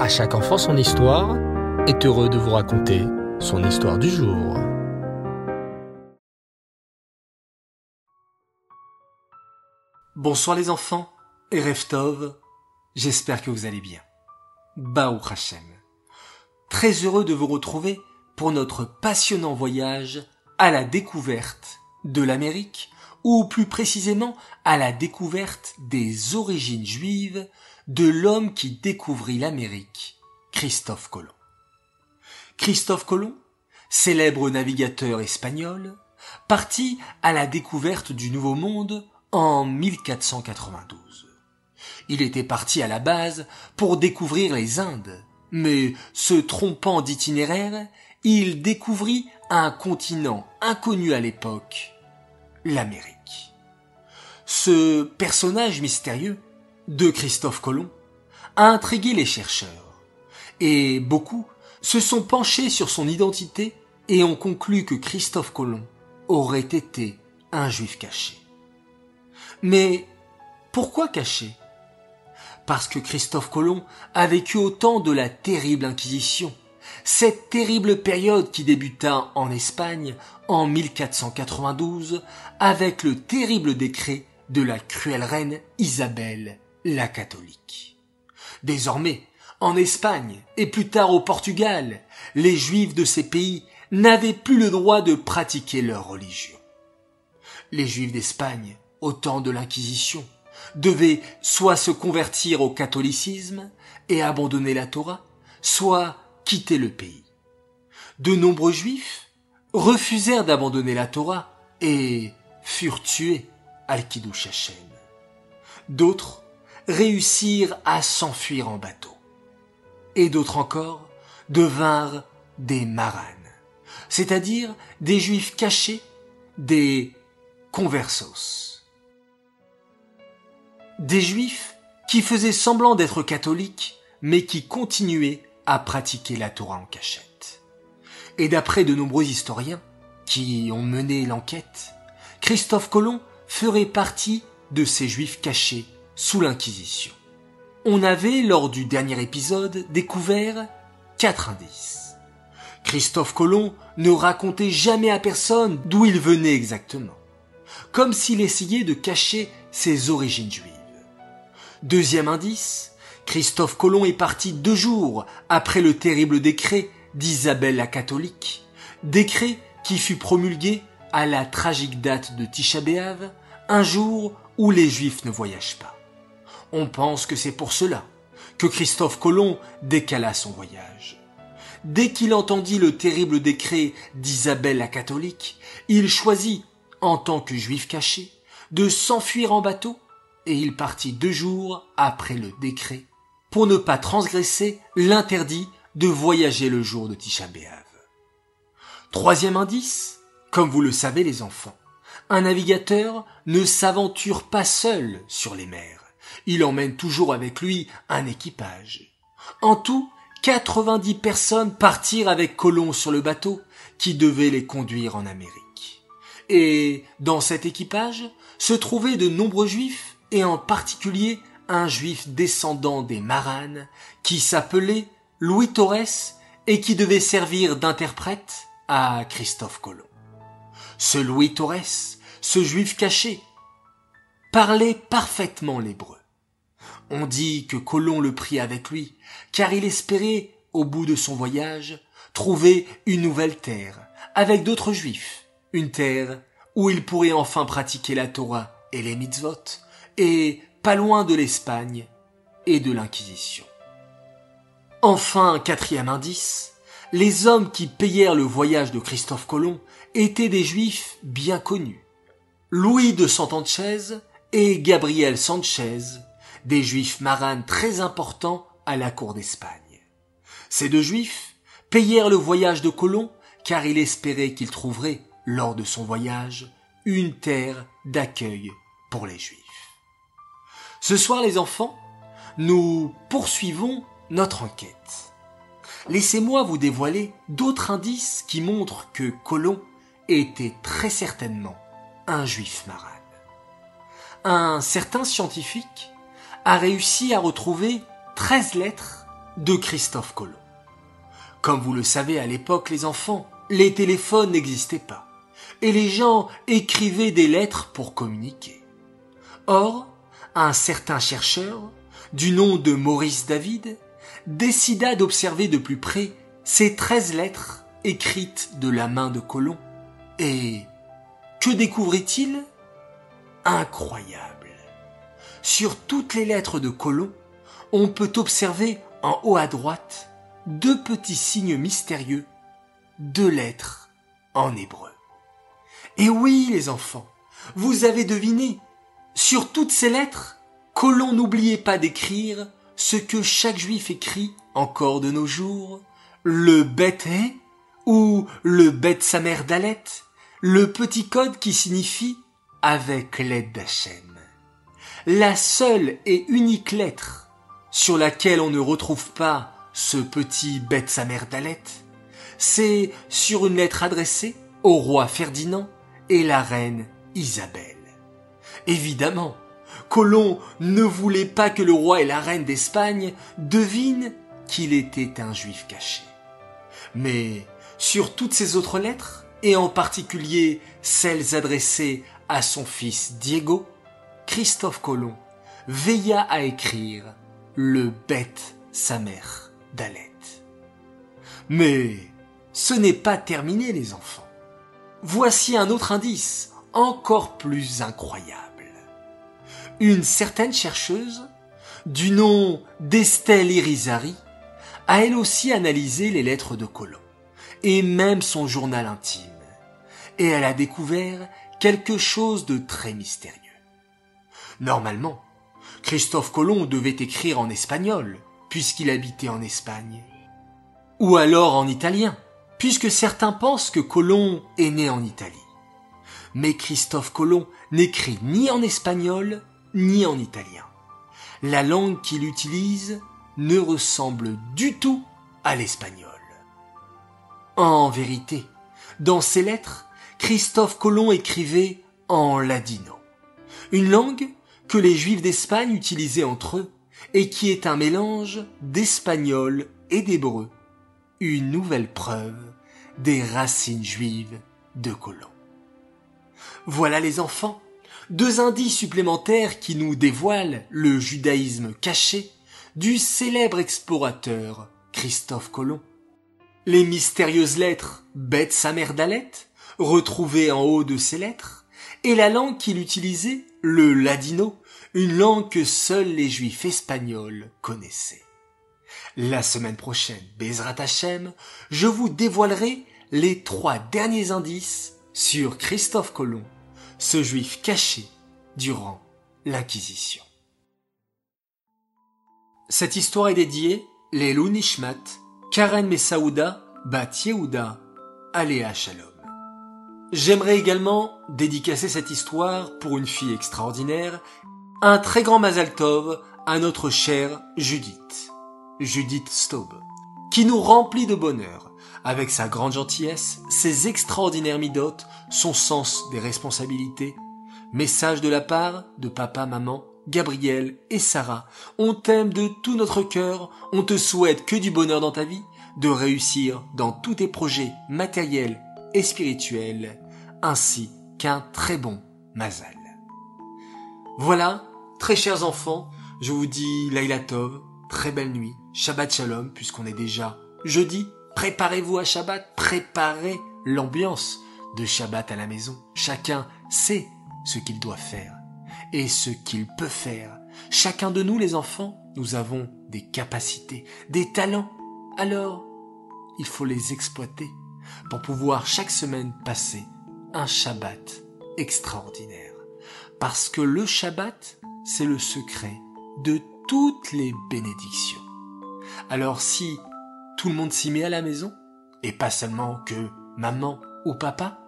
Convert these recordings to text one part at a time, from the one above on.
À chaque enfant son histoire est heureux de vous raconter son histoire du jour. Bonsoir les enfants et Reftov, j'espère que vous allez bien. Baou Hashem. Très heureux de vous retrouver pour notre passionnant voyage à la découverte de l'Amérique, ou plus précisément à la découverte des origines juives de l'homme qui découvrit l'Amérique, Christophe Colomb. Christophe Colomb, célèbre navigateur espagnol, partit à la découverte du Nouveau Monde en 1492. Il était parti à la base pour découvrir les Indes, mais se trompant d'itinéraire, il découvrit un continent inconnu à l'époque, l'Amérique. Ce personnage mystérieux de Christophe Colomb a intrigué les chercheurs, et beaucoup se sont penchés sur son identité et ont conclu que Christophe Colomb aurait été un juif caché. Mais pourquoi caché? Parce que Christophe Colomb a vécu au temps de la terrible Inquisition, cette terrible période qui débuta en Espagne en 1492 avec le terrible décret de la cruelle reine Isabelle la catholique. Désormais, en Espagne et plus tard au Portugal, les juifs de ces pays n'avaient plus le droit de pratiquer leur religion. Les juifs d'Espagne, au temps de l'Inquisition, devaient soit se convertir au catholicisme et abandonner la Torah, soit quitter le pays. De nombreux juifs refusèrent d'abandonner la Torah et furent tués al Kiddush. D'autres réussirent à s'enfuir en bateau. Et d'autres encore devinrent des maranes, c'est-à-dire des juifs cachés, des conversos. Des juifs qui faisaient semblant d'être catholiques, mais qui continuaient à pratiquer la Torah en cachette. Et d'après de nombreux historiens qui ont mené l'enquête, Christophe Colomb ferait partie de ces juifs cachés sous l'Inquisition. On avait, lors du dernier épisode, découvert quatre indices. Christophe Colomb ne racontait jamais à personne d'où il venait exactement, comme s'il essayait de cacher ses origines juives. Deuxième indice, Christophe Colomb est parti deux jours après le terrible décret d'Isabelle la catholique, décret qui fut promulgué à la tragique date de Tisha B'Av, un jour où les juifs ne voyagent pas. On pense que c'est pour cela que Christophe Colomb décala son voyage. Dès qu'il entendit le terrible décret d'Isabelle la catholique, il choisit, en tant que juif caché, de s'enfuir en bateau, et il partit deux jours après le décret, pour ne pas transgresser l'interdit de voyager le jour de Tisha B'Av. Troisième indice, comme vous le savez les enfants, un navigateur ne s'aventure pas seul sur les mers il emmène toujours avec lui un équipage. En tout, 90 personnes partirent avec Colomb sur le bateau qui devait les conduire en Amérique. Et dans cet équipage se trouvaient de nombreux juifs et en particulier un juif descendant des Maranes qui s'appelait Louis Torres et qui devait servir d'interprète à Christophe Colomb. Ce Louis Torres, ce juif caché, parlait parfaitement l'hébreu. On dit que Colomb le prit avec lui, car il espérait, au bout de son voyage, trouver une nouvelle terre, avec d'autres juifs, une terre où il pourrait enfin pratiquer la Torah et les mitzvot, et pas loin de l'Espagne et de l'Inquisition. Enfin, quatrième indice, les hommes qui payèrent le voyage de Christophe Colomb étaient des juifs bien connus. Louis de Santanchez et Gabriel Sanchez, des juifs maranes très importants à la cour d'Espagne. Ces deux juifs payèrent le voyage de Colomb car il espérait qu'il trouverait, lors de son voyage, une terre d'accueil pour les juifs. Ce soir les enfants, nous poursuivons notre enquête. Laissez-moi vous dévoiler d'autres indices qui montrent que Colomb était très certainement un juif marane. Un certain scientifique a réussi à retrouver 13 lettres de Christophe Colomb. Comme vous le savez à l'époque, les enfants, les téléphones n'existaient pas, et les gens écrivaient des lettres pour communiquer. Or, un certain chercheur, du nom de Maurice David, décida d'observer de plus près ces treize lettres écrites de la main de Colomb. Et que découvrit-il? Incroyable. Sur toutes les lettres de Colomb, on peut observer en haut à droite deux petits signes mystérieux, deux lettres en hébreu. Et oui, les enfants, vous avez deviné, sur toutes ces lettres, Colomb n'oubliait pas d'écrire ce que chaque juif écrit encore de nos jours, le bête ou le bête sa mère Dalet, le petit code qui signifie avec l'aide d'Hachem. La seule et unique lettre sur laquelle on ne retrouve pas ce petit bête sa mère c'est sur une lettre adressée au roi Ferdinand et la reine Isabelle. Évidemment, Colomb ne voulait pas que le roi et la reine d'Espagne devinent qu'il était un juif caché. Mais sur toutes ces autres lettres, et en particulier celles adressées à son fils Diego, Christophe Colomb veilla à écrire le bête sa mère d'Alette. Mais ce n'est pas terminé les enfants. Voici un autre indice encore plus incroyable. Une certaine chercheuse, du nom d'Estelle Irizarry, a elle aussi analysé les lettres de Colomb, et même son journal intime, et elle a découvert quelque chose de très mystérieux. Normalement, Christophe Colomb devait écrire en espagnol, puisqu'il habitait en Espagne. Ou alors en italien, puisque certains pensent que Colomb est né en Italie. Mais Christophe Colomb n'écrit ni en espagnol, ni en italien. La langue qu'il utilise ne ressemble du tout à l'espagnol. En vérité, dans ses lettres, Christophe Colomb écrivait en ladino, une langue que les Juifs d'Espagne utilisaient entre eux et qui est un mélange d'espagnol et d'hébreu, une nouvelle preuve des racines juives de Colomb. Voilà les enfants, deux indices supplémentaires qui nous dévoilent le judaïsme caché du célèbre explorateur Christophe Colomb. Les mystérieuses lettres Bête sa mère d'Alette, retrouvées en haut de ces lettres, et la langue qu'il utilisait, le ladino, une langue que seuls les juifs espagnols connaissaient. La semaine prochaine, Bezrat Hashem, je vous dévoilerai les trois derniers indices sur Christophe Colomb, ce juif caché durant l'Inquisition. Cette histoire est dédiée les Nishmat, Karen Messaouda, Bat Yehuda, Aléa Shalom. J'aimerais également dédicacer cette histoire pour une fille extraordinaire, un très grand Mazal Tov à notre chère Judith, Judith Staub, qui nous remplit de bonheur avec sa grande gentillesse, ses extraordinaires midotes, son sens des responsabilités. Message de la part de papa, maman, Gabriel et Sarah. On t'aime de tout notre cœur, on te souhaite que du bonheur dans ta vie, de réussir dans tous tes projets matériels et spirituels, ainsi qu'un très bon Mazal. Voilà, très chers enfants, je vous dis Laila Tov, très belle nuit, Shabbat Shalom, puisqu'on est déjà jeudi Préparez-vous à Shabbat, préparez l'ambiance de Shabbat à la maison. Chacun sait ce qu'il doit faire et ce qu'il peut faire. Chacun de nous, les enfants, nous avons des capacités, des talents. Alors, il faut les exploiter pour pouvoir chaque semaine passer un Shabbat extraordinaire. Parce que le Shabbat, c'est le secret de toutes les bénédictions. Alors si tout le monde s'y met à la maison, et pas seulement que maman ou papa,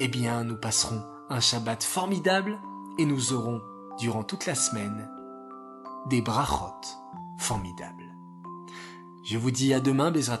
eh bien nous passerons un Shabbat formidable et nous aurons, durant toute la semaine, des brachot formidables. Je vous dis à demain, Bezrat